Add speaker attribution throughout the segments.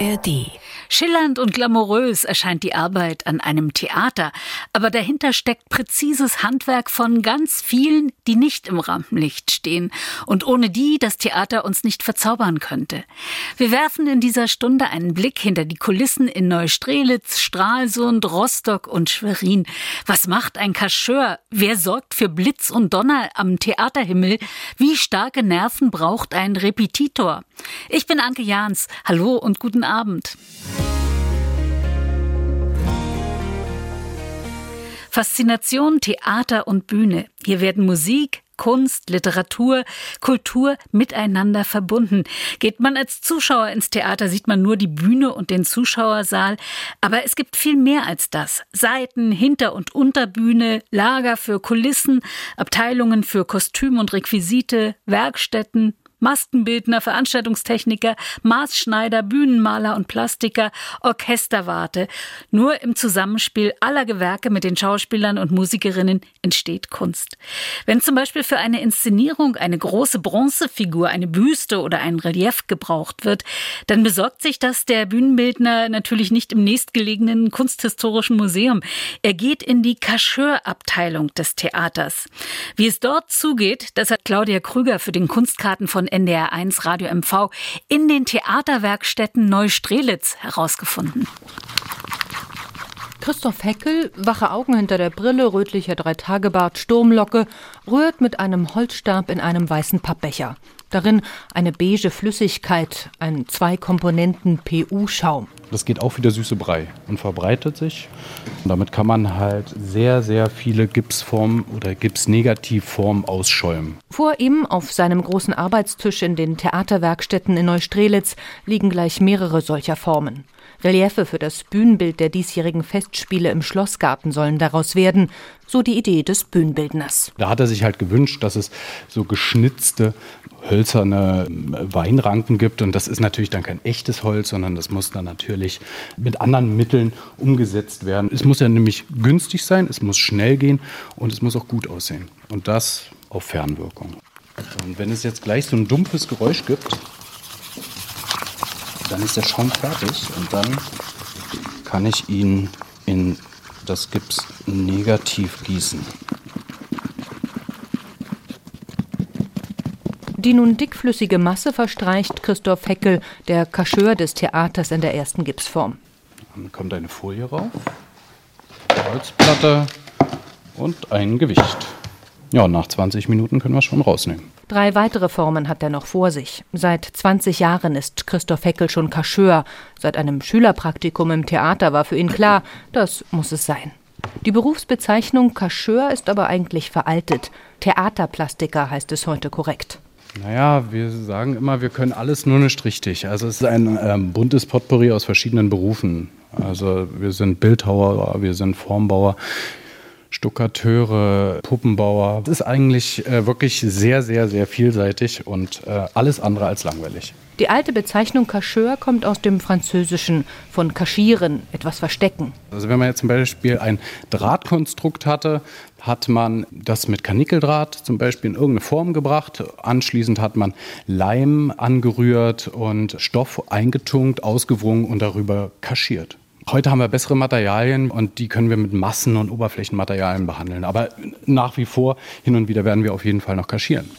Speaker 1: ARD. Schillernd und glamourös erscheint die Arbeit an einem Theater, aber dahinter steckt präzises Handwerk von ganz vielen, die nicht im Rampenlicht stehen und ohne die das Theater uns nicht verzaubern könnte. Wir werfen in dieser Stunde einen Blick hinter die Kulissen in Neustrelitz, Stralsund, Rostock und Schwerin. Was macht ein Kascheur? Wer sorgt für Blitz und Donner am Theaterhimmel? Wie starke Nerven braucht ein Repetitor? Ich bin Anke Jahns. Hallo und guten Abend. Faszination Theater und Bühne. Hier werden Musik, Kunst, Literatur, Kultur miteinander verbunden. Geht man als Zuschauer ins Theater, sieht man nur die Bühne und den Zuschauersaal. Aber es gibt viel mehr als das. Seiten, Hinter- und Unterbühne, Lager für Kulissen, Abteilungen für Kostüm und Requisite, Werkstätten, Maskenbildner, Veranstaltungstechniker, Maßschneider, Bühnenmaler und Plastiker, Orchesterwarte. Nur im Zusammenspiel aller Gewerke mit den Schauspielern und Musikerinnen entsteht Kunst. Wenn zum Beispiel für eine Inszenierung eine große Bronzefigur, eine Büste oder ein Relief gebraucht wird, dann besorgt sich das der Bühnenbildner natürlich nicht im nächstgelegenen kunsthistorischen Museum. Er geht in die Kascheurabteilung des Theaters. Wie es dort zugeht, das hat Claudia Krüger für den Kunstkarten von NDR1 Radio MV in den Theaterwerkstätten Neustrelitz herausgefunden.
Speaker 2: Christoph Heckel, wache Augen hinter der Brille, rötlicher Dreitagebart, Sturmlocke, rührt mit einem Holzstab in einem weißen Pappbecher. Darin eine beige Flüssigkeit, ein Zwei-Komponenten-PU-Schaum.
Speaker 3: Das geht auch wie der süße Brei und verbreitet sich. Und damit kann man halt sehr, sehr viele Gipsformen oder Gipsnegativformen ausschäumen.
Speaker 2: Vor ihm auf seinem großen Arbeitstisch in den Theaterwerkstätten in Neustrelitz liegen gleich mehrere solcher Formen. Reliefe für das Bühnenbild der diesjährigen Festspiele im Schlossgarten sollen daraus werden, so die Idee des Bühnenbildners.
Speaker 3: Da hat er sich halt gewünscht, dass es so geschnitzte hölzerne Weinranken gibt und das ist natürlich dann kein echtes Holz, sondern das muss dann natürlich mit anderen Mitteln umgesetzt werden. Es muss ja nämlich günstig sein, es muss schnell gehen und es muss auch gut aussehen und das auf Fernwirkung. Und wenn es jetzt gleich so ein dumpfes Geräusch gibt, dann ist der Schaum fertig und dann kann ich ihn in das Gips negativ gießen.
Speaker 2: Die nun dickflüssige Masse verstreicht Christoph Heckel, der Kascheur des Theaters in der ersten Gipsform.
Speaker 3: Dann kommt eine Folie rauf, Holzplatte und ein Gewicht. Ja, nach 20 Minuten können wir es schon rausnehmen.
Speaker 2: Drei weitere Formen hat er noch vor sich. Seit 20 Jahren ist Christoph Heckel schon Kascheur. Seit einem Schülerpraktikum im Theater war für ihn klar, das muss es sein. Die Berufsbezeichnung Kascheur ist aber eigentlich veraltet. Theaterplastiker heißt es heute korrekt.
Speaker 3: Naja, wir sagen immer, wir können alles nur nicht richtig. Also es ist ein ähm, buntes Potpourri aus verschiedenen Berufen. Also wir sind Bildhauer, wir sind Formbauer, Stuckateure, Puppenbauer. Es ist eigentlich äh, wirklich sehr, sehr, sehr vielseitig und äh, alles andere als langweilig.
Speaker 2: Die alte Bezeichnung Cacheur kommt aus dem Französischen von kaschieren, etwas verstecken.
Speaker 3: Also wenn man jetzt zum Beispiel ein Drahtkonstrukt hatte, hat man das mit Kanickeldraht zum Beispiel in irgendeine Form gebracht. Anschließend hat man Leim angerührt und Stoff eingetunkt, ausgewrungen und darüber kaschiert. Heute haben wir bessere Materialien und die können wir mit Massen- und Oberflächenmaterialien behandeln. Aber nach wie vor, hin und wieder werden wir auf jeden Fall noch kaschieren.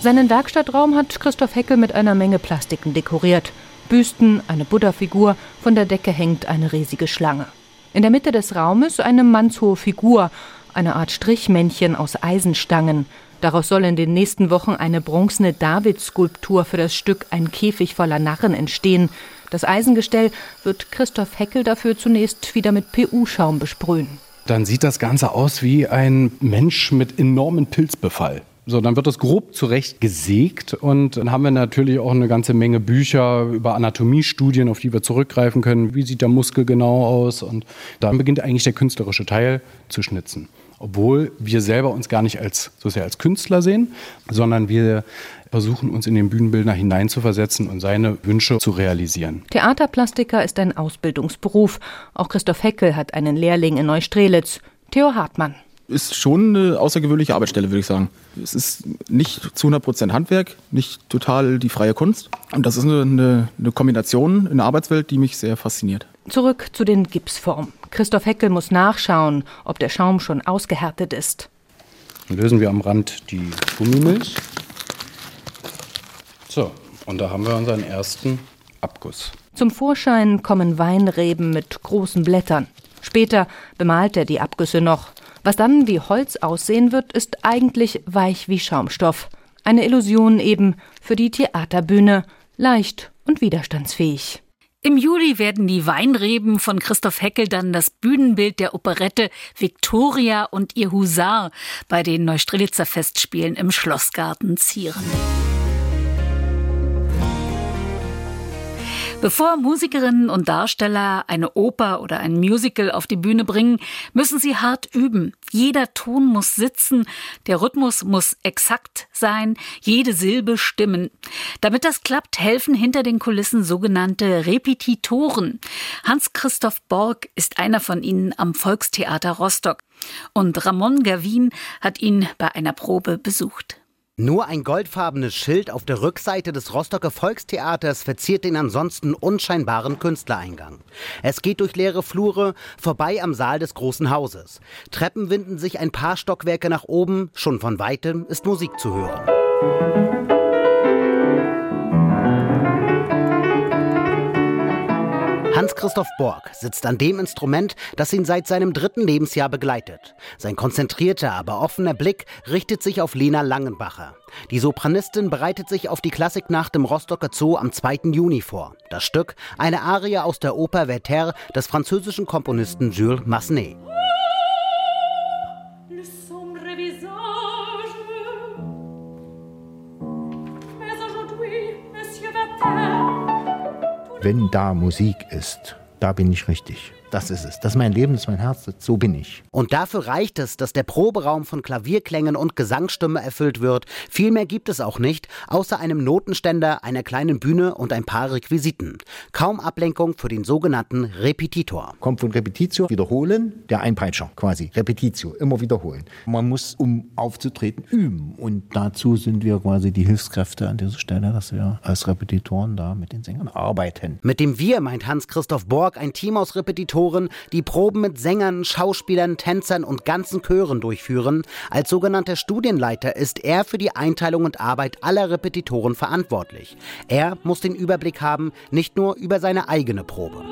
Speaker 2: Seinen Werkstattraum hat Christoph Heckel mit einer Menge Plastiken dekoriert. Büsten, eine Buddha-Figur, von der Decke hängt eine riesige Schlange. In der Mitte des Raumes eine mannshohe Figur, eine Art Strichmännchen aus Eisenstangen. Daraus soll in den nächsten Wochen eine bronzene Davidskulptur für das Stück Ein Käfig voller Narren entstehen. Das Eisengestell wird Christoph Heckel dafür zunächst wieder mit PU-Schaum besprühen.
Speaker 3: Dann sieht das Ganze aus wie ein Mensch mit enormen Pilzbefall. So, dann wird das grob zurecht gesägt und dann haben wir natürlich auch eine ganze Menge Bücher über Anatomiestudien, auf die wir zurückgreifen können. Wie sieht der Muskel genau aus? Und dann beginnt eigentlich der künstlerische Teil zu schnitzen. Obwohl wir selber uns gar nicht als, so sehr als Künstler sehen, sondern wir versuchen uns in den Bühnenbildner hineinzuversetzen und seine Wünsche zu realisieren.
Speaker 2: Theaterplastiker ist ein Ausbildungsberuf. Auch Christoph Heckel hat einen Lehrling in Neustrelitz, Theo Hartmann.
Speaker 4: ist schon eine außergewöhnliche Arbeitsstelle, würde ich sagen. Es ist nicht zu 100 Prozent Handwerk, nicht total die freie Kunst. Und das ist eine, eine Kombination in der Arbeitswelt, die mich sehr fasziniert.
Speaker 2: Zurück zu den Gipsformen. Christoph Heckel muss nachschauen, ob der Schaum schon ausgehärtet ist.
Speaker 3: Dann lösen wir am Rand die Gummimilch. So, und da haben wir unseren ersten Abguss.
Speaker 2: Zum Vorschein kommen Weinreben mit großen Blättern. Später bemalt er die Abgüsse noch. Was dann wie Holz aussehen wird, ist eigentlich weich wie Schaumstoff. Eine Illusion eben für die Theaterbühne, leicht und widerstandsfähig.
Speaker 1: Im Juli werden die Weinreben von Christoph Heckel dann das Bühnenbild der Operette Victoria und ihr Husar bei den Neustrelitzer Festspielen im Schlossgarten zieren. Bevor Musikerinnen und Darsteller eine Oper oder ein Musical auf die Bühne bringen, müssen sie hart üben. Jeder Ton muss sitzen, der Rhythmus muss exakt sein, jede Silbe stimmen. Damit das klappt, helfen hinter den Kulissen sogenannte Repetitoren. Hans-Christoph Borg ist einer von ihnen am Volkstheater Rostock. Und Ramon Gavin hat ihn bei einer Probe besucht.
Speaker 5: Nur ein goldfarbenes Schild auf der Rückseite des Rostocker Volkstheaters verziert den ansonsten unscheinbaren Künstlereingang. Es geht durch leere Flure, vorbei am Saal des großen Hauses. Treppen winden sich ein paar Stockwerke nach oben, schon von weitem ist Musik zu hören. Hans-Christoph Borg sitzt an dem Instrument, das ihn seit seinem dritten Lebensjahr begleitet. Sein konzentrierter, aber offener Blick richtet sich auf Lena Langenbacher. Die Sopranistin bereitet sich auf die Klassiknacht im Rostocker Zoo am 2. Juni vor. Das Stück, eine Arie aus der Oper Werther des französischen Komponisten Jules Massenet.
Speaker 6: Wenn da Musik ist, da bin ich richtig. Das ist es. Das ist mein Leben, das ist mein Herz, so bin ich.
Speaker 5: Und dafür reicht es, dass der Proberaum von Klavierklängen und Gesangsstimme erfüllt wird. Viel mehr gibt es auch nicht, außer einem Notenständer, einer kleinen Bühne und ein paar Requisiten. Kaum Ablenkung für den sogenannten Repetitor.
Speaker 6: Kommt von Repetitio, wiederholen, der Einpeitscher quasi. Repetitio, immer wiederholen. Man muss, um aufzutreten, üben. Und dazu sind wir quasi die Hilfskräfte an dieser Stelle, dass wir als Repetitoren da mit den Sängern arbeiten.
Speaker 5: Mit dem Wir meint Hans-Christoph Borg ein Team aus Repetitoren Moderatoren, die Proben mit Sängern, Schauspielern, Tänzern und ganzen Chören durchführen. Als sogenannter Studienleiter ist er für die Einteilung und Arbeit aller Repetitoren verantwortlich. Er muss den Überblick haben, nicht nur über seine eigene Probe.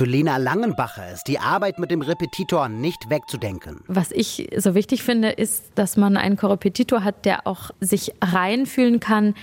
Speaker 5: Für Lena Langenbacher ist die Arbeit mit dem Repetitor nicht wegzudenken.
Speaker 7: Was ich so wichtig finde, ist, dass man einen Korrepetitor hat, der auch sich reinfühlen kann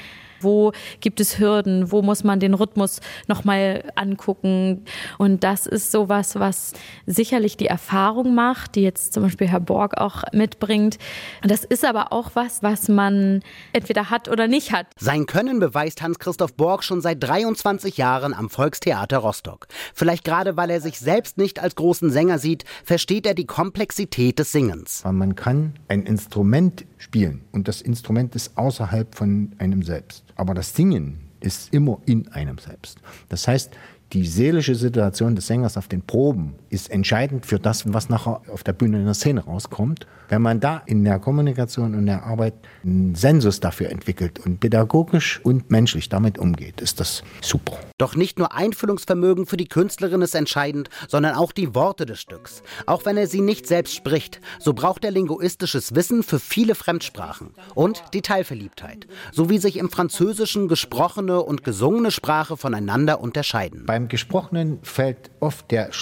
Speaker 7: wo gibt es Hürden? Wo muss man den Rhythmus nochmal angucken? Und das ist sowas, was sicherlich die Erfahrung macht, die jetzt zum Beispiel Herr Borg auch mitbringt. Das ist aber auch was, was man entweder hat oder nicht hat.
Speaker 5: Sein Können beweist Hans-Christoph Borg schon seit 23 Jahren am Volkstheater Rostock. Vielleicht gerade, weil er sich selbst nicht als großen Sänger sieht, versteht er die Komplexität des Singens.
Speaker 6: Man kann ein Instrument spielen und das Instrument ist außerhalb von einem selbst. Aber das Singen ist immer in einem selbst. Das heißt, die seelische Situation des Sängers auf den Proben ist entscheidend für das, was nachher auf der Bühne in der Szene rauskommt. Wenn man da in der Kommunikation und der Arbeit einen Sensus dafür entwickelt und pädagogisch und menschlich damit umgeht, ist das super.
Speaker 5: Doch nicht nur Einfühlungsvermögen für die Künstlerin ist entscheidend, sondern auch die Worte des Stücks. Auch wenn er sie nicht selbst spricht, so braucht er linguistisches Wissen für viele Fremdsprachen und Detailverliebtheit, sowie sich im Französischen gesprochene und gesungene Sprache voneinander unterscheiden.
Speaker 6: Beim Gesprochenen fällt oft der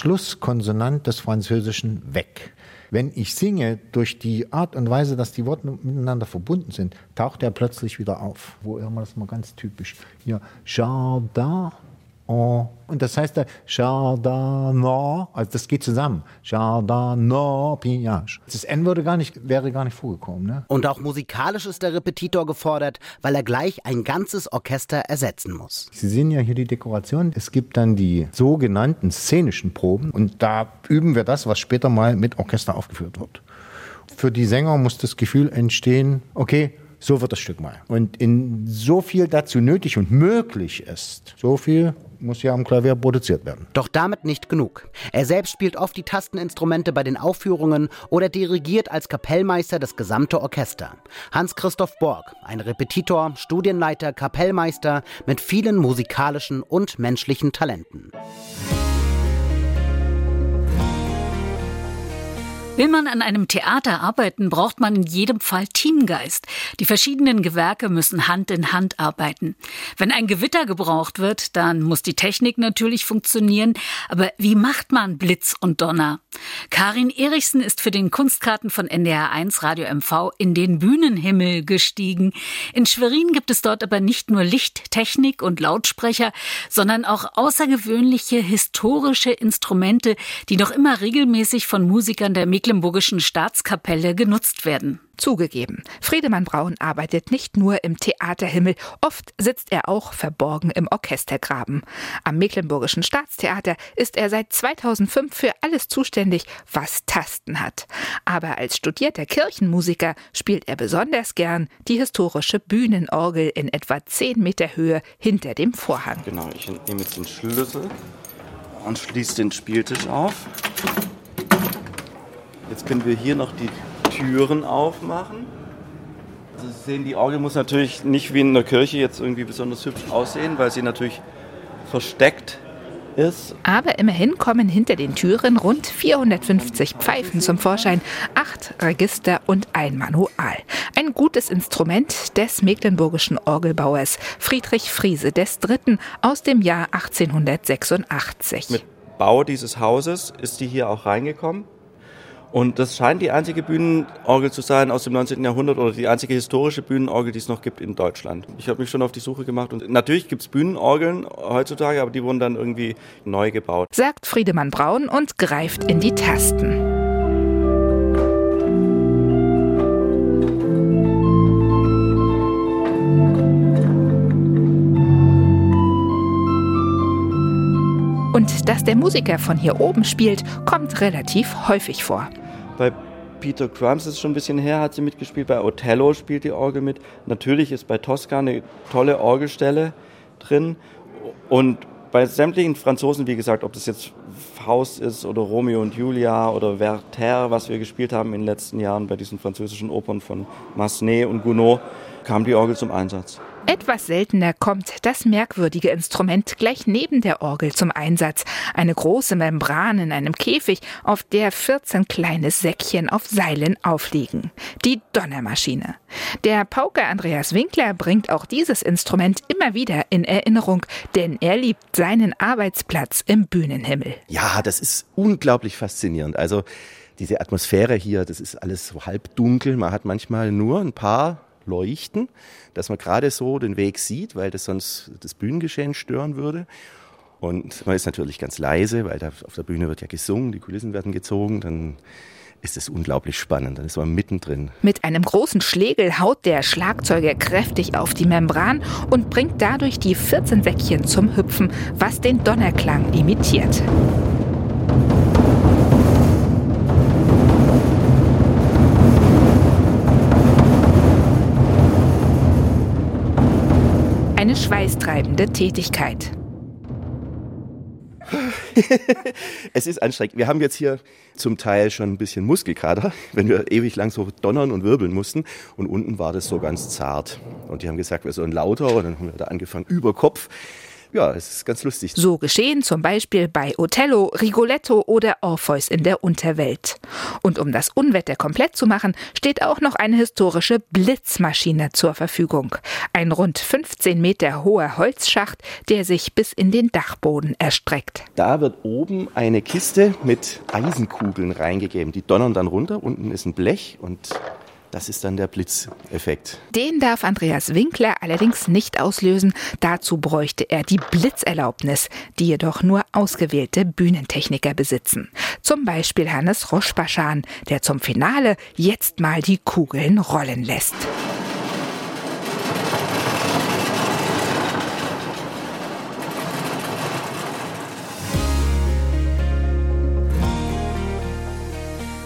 Speaker 6: Schlusskonsonant des Französischen weg. Wenn ich singe, durch die Art und Weise, dass die Worte miteinander verbunden sind, taucht er plötzlich wieder auf. Wo immer das mal ganz typisch. Hier, Jardin Oh. Und das heißt der Jardin, also das geht zusammen. Jardin, Pillage. Das N würde gar nicht, wäre gar nicht vorgekommen. Ne?
Speaker 5: Und auch musikalisch ist der Repetitor gefordert, weil er gleich ein ganzes Orchester ersetzen muss.
Speaker 6: Sie sehen ja hier die Dekoration. Es gibt dann die sogenannten szenischen Proben und da üben wir das, was später mal mit Orchester aufgeführt wird. Für die Sänger muss das Gefühl entstehen, okay, So wird das Stück mal. Und in so viel dazu nötig und möglich ist, so viel muss ja am Klavier produziert werden.
Speaker 5: Doch damit nicht genug. Er selbst spielt oft die Tasteninstrumente bei den Aufführungen oder dirigiert als Kapellmeister das gesamte Orchester. Hans-Christoph Borg, ein Repetitor, Studienleiter, Kapellmeister mit vielen musikalischen und menschlichen Talenten.
Speaker 1: Will man an einem Theater arbeiten, braucht man in jedem Fall Teamgeist. Die verschiedenen Gewerke müssen Hand in Hand arbeiten. Wenn ein Gewitter gebraucht wird, dann muss die Technik natürlich funktionieren. Aber wie macht man Blitz und Donner? Karin Erichsen ist für den Kunstkarten von NDR1 Radio MV in den Bühnenhimmel gestiegen. In Schwerin gibt es dort aber nicht nur Lichttechnik und Lautsprecher, sondern auch außergewöhnliche historische Instrumente, die noch immer regelmäßig von Musikern der Mecklenburgischen Staatskapelle genutzt werden.
Speaker 8: Zugegeben, Friedemann Braun arbeitet nicht nur im Theaterhimmel, oft sitzt er auch verborgen im Orchestergraben. Am Mecklenburgischen Staatstheater ist er seit 2005 für alles zuständig, was Tasten hat. Aber als studierter Kirchenmusiker spielt er besonders gern die historische Bühnenorgel in etwa 10 Meter Höhe hinter dem Vorhang.
Speaker 9: Genau, ich nehme jetzt den Schlüssel und schließe den Spieltisch auf. Jetzt können wir hier noch die Türen aufmachen. Also Sie sehen, die Orgel muss natürlich nicht wie in der Kirche jetzt irgendwie besonders hübsch aussehen, weil sie natürlich versteckt ist.
Speaker 8: Aber immerhin kommen hinter den Türen rund 450 Pfeifen zum Vorschein, acht Register und ein Manual. Ein gutes Instrument des mecklenburgischen Orgelbauers Friedrich Friese III. aus dem Jahr 1886.
Speaker 9: Mit Bau dieses Hauses ist die hier auch reingekommen. Und das scheint die einzige Bühnenorgel zu sein aus dem 19. Jahrhundert oder die einzige historische Bühnenorgel, die es noch gibt in Deutschland. Ich habe mich schon auf die Suche gemacht und natürlich gibt es Bühnenorgeln heutzutage, aber die wurden dann irgendwie neu gebaut.
Speaker 8: Sagt Friedemann Braun und greift in die Tasten. Und dass der Musiker von hier oben spielt, kommt relativ häufig vor.
Speaker 9: Peter Crumbs ist schon ein bisschen her, hat sie mitgespielt. Bei Othello spielt die Orgel mit. Natürlich ist bei Tosca eine tolle Orgelstelle drin. Und bei sämtlichen Franzosen, wie gesagt, ob das jetzt Faust ist oder Romeo und Julia oder Werther, was wir gespielt haben in den letzten Jahren bei diesen französischen Opern von Massenet und Gounod, kam die Orgel zum Einsatz.
Speaker 8: Etwas seltener kommt das merkwürdige Instrument gleich neben der Orgel zum Einsatz. Eine große Membran in einem Käfig, auf der 14 kleine Säckchen auf Seilen aufliegen. Die Donnermaschine. Der Pauker Andreas Winkler bringt auch dieses Instrument immer wieder in Erinnerung, denn er liebt seinen Arbeitsplatz im Bühnenhimmel.
Speaker 10: Ja, das ist unglaublich faszinierend. Also diese Atmosphäre hier, das ist alles so halbdunkel. Man hat manchmal nur ein paar leuchten, dass man gerade so den Weg sieht, weil das sonst das Bühnengeschehen stören würde. Und man ist natürlich ganz leise, weil da auf der Bühne wird ja gesungen, die Kulissen werden gezogen, dann ist es unglaublich spannend. Dann ist man mittendrin.
Speaker 8: Mit einem großen Schlegel haut der Schlagzeuger kräftig auf die Membran und bringt dadurch die 14 Säckchen zum Hüpfen, was den Donnerklang imitiert. Eine schweißtreibende Tätigkeit.
Speaker 10: es ist anstrengend. Wir haben jetzt hier zum Teil schon ein bisschen Muskelkater, wenn wir ewig lang so donnern und wirbeln mussten. Und unten war das so ganz zart. Und die haben gesagt, wir sollen lauter. Und dann haben wir da angefangen, über Kopf ja, es ist ganz lustig.
Speaker 8: So geschehen zum Beispiel bei Othello, Rigoletto oder Orpheus in der Unterwelt. Und um das Unwetter komplett zu machen, steht auch noch eine historische Blitzmaschine zur Verfügung. Ein rund 15 Meter hoher Holzschacht, der sich bis in den Dachboden erstreckt.
Speaker 10: Da wird oben eine Kiste mit Eisenkugeln reingegeben. Die donnern dann runter. Unten ist ein Blech und das ist dann der Blitzeffekt.
Speaker 8: Den darf Andreas Winkler allerdings nicht auslösen. Dazu bräuchte er die Blitzerlaubnis, die jedoch nur ausgewählte Bühnentechniker besitzen. Zum Beispiel Hannes Roschbaschan, der zum Finale jetzt mal die Kugeln rollen lässt.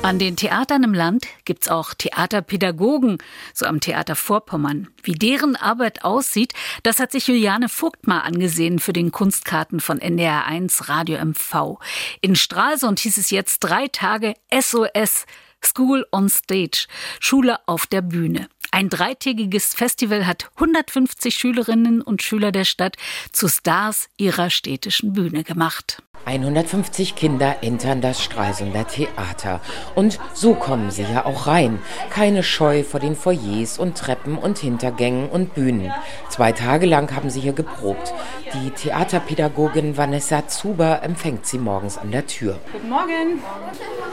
Speaker 1: An den Theatern im Land gibt's auch Theaterpädagogen, so am Theater Vorpommern. Wie deren Arbeit aussieht, das hat sich Juliane Vogt mal angesehen für den Kunstkarten von NDR1 Radio MV. In Stralsund hieß es jetzt drei Tage SOS, School on Stage, Schule auf der Bühne. Ein dreitägiges Festival hat 150 Schülerinnen und Schüler der Stadt zu Stars ihrer städtischen Bühne gemacht.
Speaker 11: 150 Kinder entern das Stralsunder Theater. Und so kommen sie ja auch rein. Keine Scheu vor den Foyers und Treppen und Hintergängen und Bühnen. Zwei Tage lang haben sie hier geprobt. Die Theaterpädagogin Vanessa Zuber empfängt sie morgens an der Tür.
Speaker 12: Guten Morgen.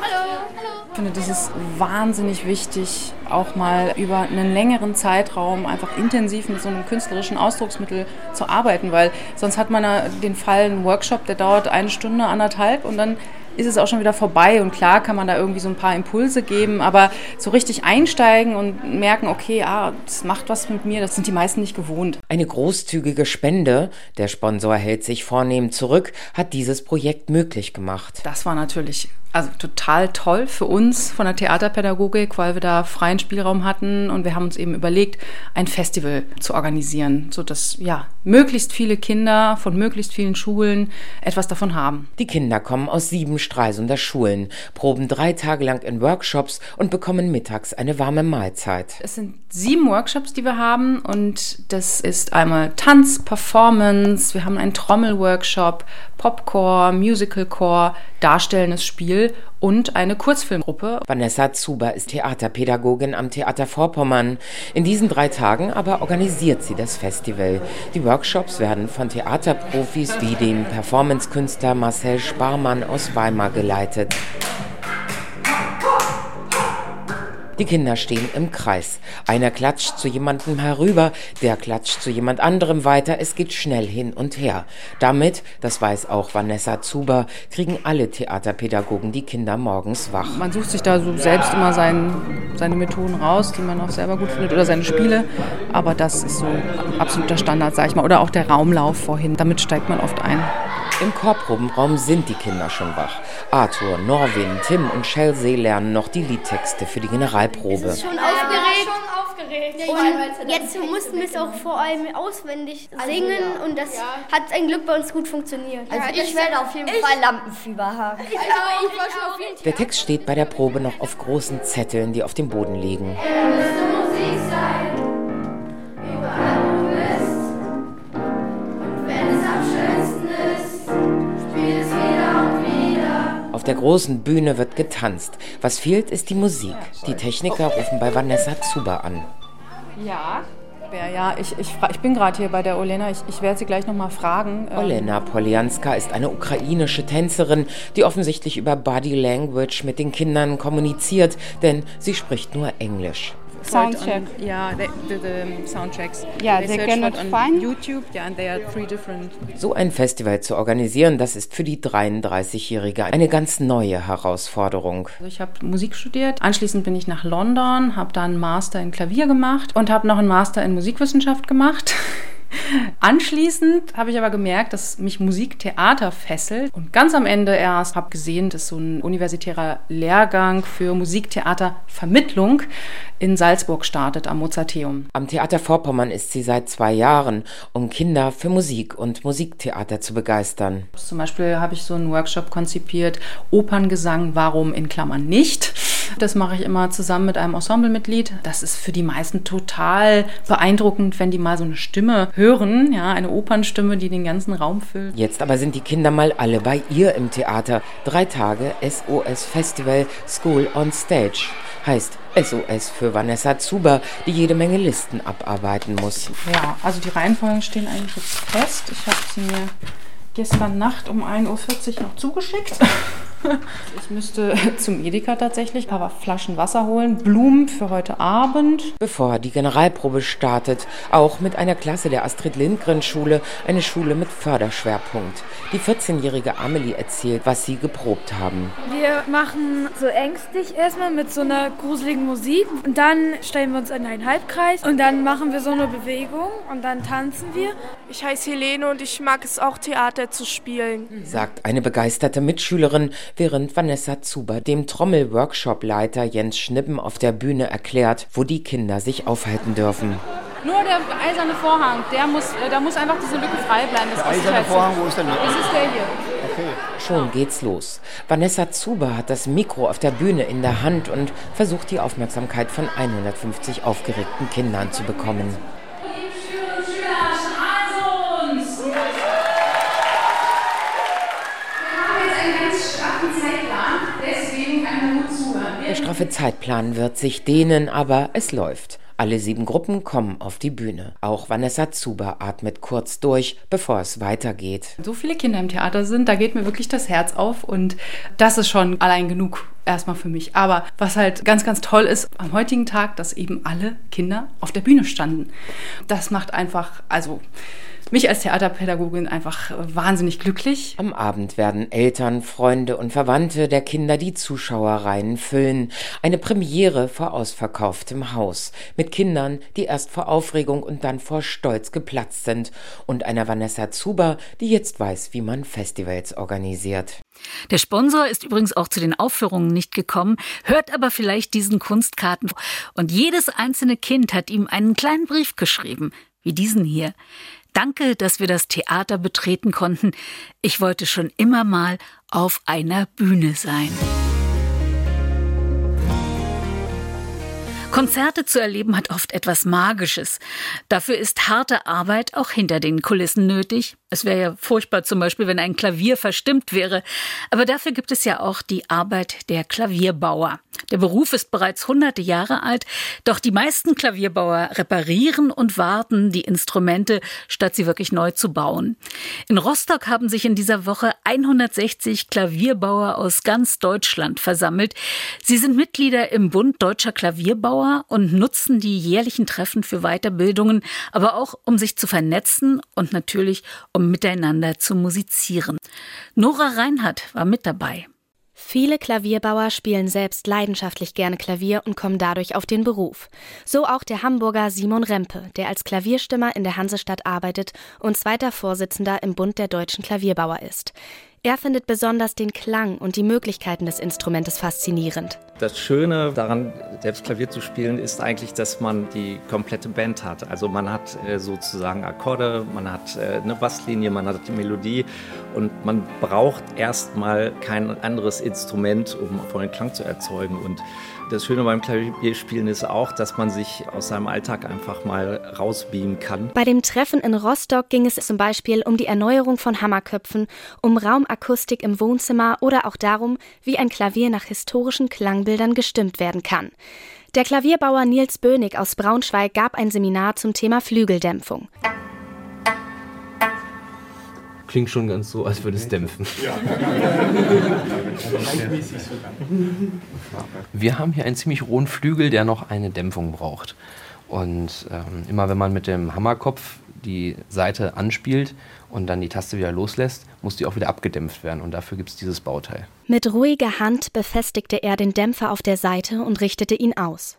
Speaker 12: Hallo. Ich finde, das ist wahnsinnig wichtig, auch mal über einen längeren Zeitraum einfach intensiv mit so einem künstlerischen Ausdrucksmittel zu arbeiten, weil sonst hat man den Fall, einen Workshop, der dauert eine Stunde, anderthalb und dann ist es auch schon wieder vorbei. Und klar kann man da irgendwie so ein paar Impulse geben, aber so richtig einsteigen und merken, okay, ah, das macht was mit mir, das sind die meisten nicht gewohnt.
Speaker 11: Eine großzügige Spende, der Sponsor hält sich vornehm zurück, hat dieses Projekt möglich gemacht.
Speaker 12: Das war natürlich also total toll für uns von der Theaterpädagogik, weil wir da freien Spielraum hatten und wir haben uns eben überlegt, ein Festival zu organisieren, sodass ja möglichst viele Kinder von möglichst vielen Schulen etwas davon haben.
Speaker 11: Die Kinder kommen aus sieben Stralsunder Schulen, proben drei Tage lang in Workshops und bekommen mittags eine warme Mahlzeit.
Speaker 12: Es sind sieben Workshops, die wir haben und das ist einmal Tanz, Performance, wir haben einen Trommelworkshop, Popcore, Musicalcore, darstellendes Spiel und eine Kurzfilmgruppe.
Speaker 11: Vanessa Zuber ist Theaterpädagogin am Theater Vorpommern. In diesen drei Tagen aber organisiert sie das Festival. Die Workshops werden von Theaterprofis wie dem Performancekünstler Marcel Sparmann aus Weimar geleitet. Die Kinder stehen im Kreis. Einer klatscht zu jemandem herüber, der klatscht zu jemand anderem weiter. Es geht schnell hin und her. Damit, das weiß auch Vanessa Zuber, kriegen alle Theaterpädagogen die Kinder morgens wach.
Speaker 12: Man sucht sich da so selbst immer sein, seine Methoden raus, die man auch selber gut findet, oder seine Spiele. Aber das ist so absoluter Standard, sag ich mal. Oder auch der Raumlauf vorhin. Damit steigt man oft ein.
Speaker 11: Im Chorprobenraum sind die Kinder schon wach. Arthur, Norwin, Tim und Chelsea lernen noch die Liedtexte für die Generalprobe.
Speaker 13: Ist schon aufgeregt. Ja. Und jetzt mussten wir es auch vor allem auswendig also, singen ja. und das ja. hat ein Glück bei uns gut funktioniert.
Speaker 14: Also ich werde auf jeden Fall Lampenfieber haben. Ich
Speaker 13: also auch, ich war schon auf jeden
Speaker 11: Fall. Der Text steht bei der Probe noch auf großen Zetteln, die auf dem Boden liegen.
Speaker 13: Er müsste Musik sein.
Speaker 11: Der großen Bühne wird getanzt. Was fehlt, ist die Musik. Die Techniker rufen bei Vanessa Zuber an.
Speaker 12: Ja, ja, ich, ich, ich bin gerade hier bei der Olena. Ich, ich werde sie gleich nochmal fragen.
Speaker 11: Ähm. Olena Polianska ist eine ukrainische Tänzerin, die offensichtlich über Body Language mit den Kindern kommuniziert, denn sie spricht nur Englisch.
Speaker 12: Soundcheck. Yeah, the, the, the soundtracks.
Speaker 14: Yeah, they, they cannot find
Speaker 12: YouTube. Yeah, and they are three different.
Speaker 11: So ein Festival zu organisieren, das ist für die 33-Jährige eine ganz neue Herausforderung.
Speaker 12: Also ich habe Musik studiert. Anschließend bin ich nach London, habe dann einen Master in Klavier gemacht und habe noch einen Master in Musikwissenschaft gemacht. Anschließend habe ich aber gemerkt, dass mich Musiktheater fesselt. Und ganz am Ende erst habe gesehen, dass so ein universitärer Lehrgang für Musiktheatervermittlung in Salzburg startet am Mozarteum.
Speaker 11: Am Theater Vorpommern ist sie seit zwei Jahren, um Kinder für Musik und Musiktheater zu begeistern.
Speaker 12: Zum Beispiel habe ich so einen Workshop konzipiert, Operngesang, warum in Klammern nicht. Das mache ich immer zusammen mit einem Ensemblemitglied. Das ist für die meisten total beeindruckend, wenn die mal so eine Stimme hören, ja, eine Opernstimme, die den ganzen Raum füllt.
Speaker 11: Jetzt aber sind die Kinder mal alle bei ihr im Theater. Drei Tage SOS Festival School on Stage. Heißt SOS für Vanessa Zuber, die jede Menge Listen abarbeiten muss.
Speaker 12: Ja, also die Reihenfolgen stehen eigentlich jetzt fest. Ich habe sie mir gestern Nacht um 1.40 Uhr noch zugeschickt. Ich müsste zum Edeka tatsächlich ein paar Flaschen Wasser holen, Blumen für heute Abend.
Speaker 11: Bevor die Generalprobe startet, auch mit einer Klasse der Astrid Lindgren Schule, eine Schule mit Förderschwerpunkt. Die 14-jährige Amelie erzählt, was sie geprobt haben.
Speaker 15: Wir machen so ängstlich erstmal mit so einer gruseligen Musik und dann stellen wir uns in einen Halbkreis und dann machen wir so eine Bewegung und dann tanzen wir.
Speaker 16: Ich heiße Helene und ich mag es auch Theater zu spielen,
Speaker 11: sagt eine begeisterte Mitschülerin, während Vanessa Zuber dem Trommelworkshop-Leiter Jens Schnippen auf der Bühne erklärt, wo die Kinder sich aufhalten dürfen.
Speaker 12: Nur der eiserne Vorhang, der muss, äh, da muss einfach diese Lücke frei bleiben. Das
Speaker 16: der eiserne Vorhang, wo ist der Lücke?
Speaker 12: Das ist der hier.
Speaker 11: Okay. Schon geht's los. Vanessa Zuber hat das Mikro auf der Bühne in der Hand und versucht die Aufmerksamkeit von 150 aufgeregten Kindern zu bekommen. Der straffe Zeitplan wird sich dehnen, aber es läuft. Alle sieben Gruppen kommen auf die Bühne. Auch Vanessa Zuber atmet kurz durch, bevor es weitergeht.
Speaker 12: So viele Kinder im Theater sind, da geht mir wirklich das Herz auf und das ist schon allein genug erstmal für mich. Aber was halt ganz, ganz toll ist am heutigen Tag, dass eben alle Kinder auf der Bühne standen. Das macht einfach, also mich als Theaterpädagogin einfach wahnsinnig glücklich.
Speaker 11: Am Abend werden Eltern, Freunde und Verwandte der Kinder die Zuschauerreihen füllen. Eine Premiere vor ausverkauftem Haus. Mit Kindern, die erst vor Aufregung und dann vor Stolz geplatzt sind. Und einer Vanessa Zuber, die jetzt weiß, wie man Festivals organisiert.
Speaker 1: Der Sponsor ist übrigens auch zu den Aufführungen nicht gekommen, hört aber vielleicht diesen Kunstkarten. Und jedes einzelne Kind hat ihm einen kleinen Brief geschrieben, wie diesen hier. Danke, dass wir das Theater betreten konnten. Ich wollte schon immer mal auf einer Bühne sein. Konzerte zu erleben hat oft etwas Magisches. Dafür ist harte Arbeit auch hinter den Kulissen nötig. Es wäre ja furchtbar zum Beispiel, wenn ein Klavier verstimmt wäre. Aber dafür gibt es ja auch die Arbeit der Klavierbauer. Der Beruf ist bereits hunderte Jahre alt, doch die meisten Klavierbauer reparieren und warten die Instrumente, statt sie wirklich neu zu bauen. In Rostock haben sich in dieser Woche 160 Klavierbauer aus ganz Deutschland versammelt. Sie sind Mitglieder im Bund Deutscher Klavierbauer und nutzen die jährlichen Treffen für Weiterbildungen, aber auch um sich zu vernetzen und natürlich um miteinander zu musizieren. Nora Reinhardt war mit dabei.
Speaker 17: Viele Klavierbauer spielen selbst leidenschaftlich gerne Klavier und kommen dadurch auf den Beruf. So auch der Hamburger Simon Rempe, der als Klavierstimmer in der Hansestadt arbeitet und zweiter Vorsitzender im Bund der deutschen Klavierbauer ist. Er findet besonders den Klang und die Möglichkeiten des Instrumentes faszinierend.
Speaker 18: Das Schöne daran, selbst Klavier zu spielen, ist eigentlich, dass man die komplette Band hat. Also man hat äh, sozusagen Akkorde, man hat äh, eine Basslinie, man hat die Melodie und man braucht erstmal kein anderes Instrument, um vollen Klang zu erzeugen. Und das Schöne beim Klavierspielen ist auch, dass man sich aus seinem Alltag einfach mal rausbeamen kann.
Speaker 17: Bei dem Treffen in Rostock ging es zum Beispiel um die Erneuerung von Hammerköpfen, um Raumakustik im Wohnzimmer oder auch darum, wie ein Klavier nach historischen Klangbildern gestimmt werden kann. Der Klavierbauer Nils Bönig aus Braunschweig gab ein Seminar zum Thema Flügeldämpfung
Speaker 19: klingt schon ganz so, als würde es dämpfen. Wir haben hier einen ziemlich rohen Flügel, der noch eine Dämpfung braucht. Und ähm, immer wenn man mit dem Hammerkopf die Seite anspielt und dann die Taste wieder loslässt, muss die auch wieder abgedämpft werden. Und dafür gibt es dieses Bauteil.
Speaker 17: Mit ruhiger Hand befestigte er den Dämpfer auf der Seite und richtete ihn aus.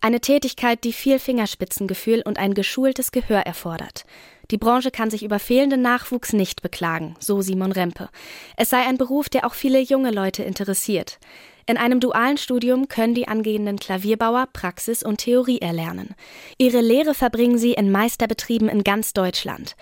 Speaker 17: Eine Tätigkeit, die viel Fingerspitzengefühl und ein geschultes Gehör erfordert. Die Branche kann sich über fehlenden Nachwuchs nicht beklagen, so Simon Rempe. Es sei ein Beruf, der auch viele junge Leute interessiert. In einem dualen Studium können die angehenden Klavierbauer Praxis und Theorie erlernen. Ihre Lehre verbringen sie in Meisterbetrieben in ganz Deutschland.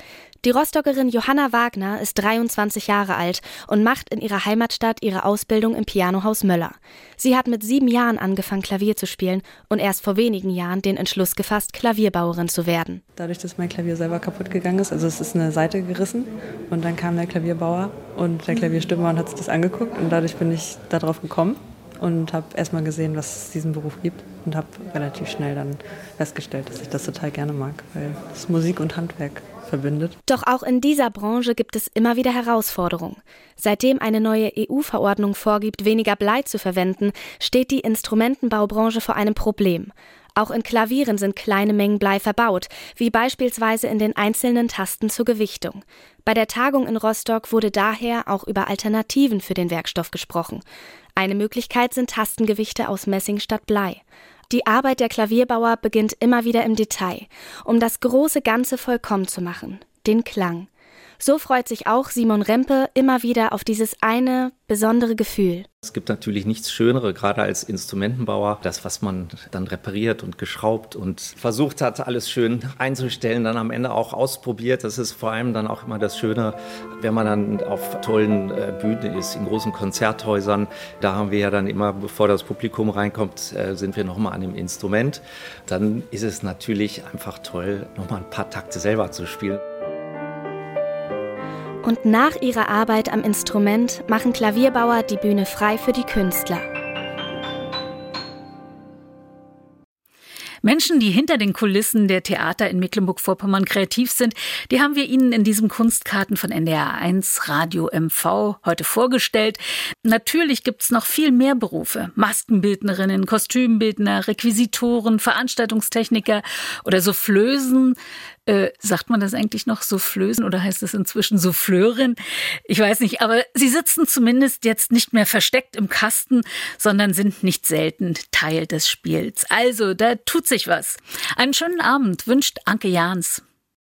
Speaker 17: Die Rostockerin Johanna Wagner ist 23 Jahre alt und macht in ihrer Heimatstadt ihre Ausbildung im Pianohaus Möller. Sie hat mit sieben Jahren angefangen, Klavier zu spielen und erst vor wenigen Jahren den Entschluss gefasst, Klavierbauerin zu werden.
Speaker 20: Dadurch, dass mein Klavier selber kaputt gegangen ist, also es ist eine Seite gerissen und dann kam der Klavierbauer und der Klavierstimmer und hat sich das angeguckt und dadurch bin ich darauf gekommen und habe erstmal gesehen, was es diesen Beruf gibt und habe relativ schnell dann festgestellt, dass ich das total gerne mag, weil es Musik und Handwerk verbindet.
Speaker 17: Doch auch in dieser Branche gibt es immer wieder Herausforderungen. Seitdem eine neue EU-Verordnung vorgibt, weniger Blei zu verwenden, steht die Instrumentenbaubranche vor einem Problem. Auch in Klavieren sind kleine Mengen Blei verbaut, wie beispielsweise in den einzelnen Tasten zur Gewichtung. Bei der Tagung in Rostock wurde daher auch über Alternativen für den Werkstoff gesprochen. Eine Möglichkeit sind Tastengewichte aus Messing statt Blei. Die Arbeit der Klavierbauer beginnt immer wieder im Detail, um das große Ganze vollkommen zu machen, den Klang. So freut sich auch Simon Rempe immer wieder auf dieses eine besondere Gefühl.
Speaker 18: Es gibt natürlich nichts Schönere, gerade als Instrumentenbauer, das, was man dann repariert und geschraubt und versucht hat, alles schön einzustellen, dann am Ende auch ausprobiert. Das ist vor allem dann auch immer das Schöne, wenn man dann auf tollen äh, Bühnen ist, in großen Konzerthäusern. Da haben wir ja dann immer, bevor das Publikum reinkommt, äh, sind wir nochmal an dem Instrument. Dann ist es natürlich einfach toll, nochmal ein paar Takte selber zu spielen.
Speaker 17: Und nach ihrer Arbeit am Instrument machen Klavierbauer die Bühne frei für die Künstler.
Speaker 1: Menschen, die hinter den Kulissen der Theater in Mecklenburg-Vorpommern kreativ sind, die haben wir Ihnen in diesem Kunstkarten von NDR1 Radio MV heute vorgestellt. Natürlich gibt's noch viel mehr Berufe. Maskenbildnerinnen, Kostümbildner, Requisitoren, Veranstaltungstechniker oder Soufflösen, äh, sagt man das eigentlich noch Soufflösen oder heißt es inzwischen Souffleurin? Ich weiß nicht, aber sie sitzen zumindest jetzt nicht mehr versteckt im Kasten, sondern sind nicht selten Teil des Spiels. Also, da tut sich was. Einen schönen Abend wünscht Anke Jahns.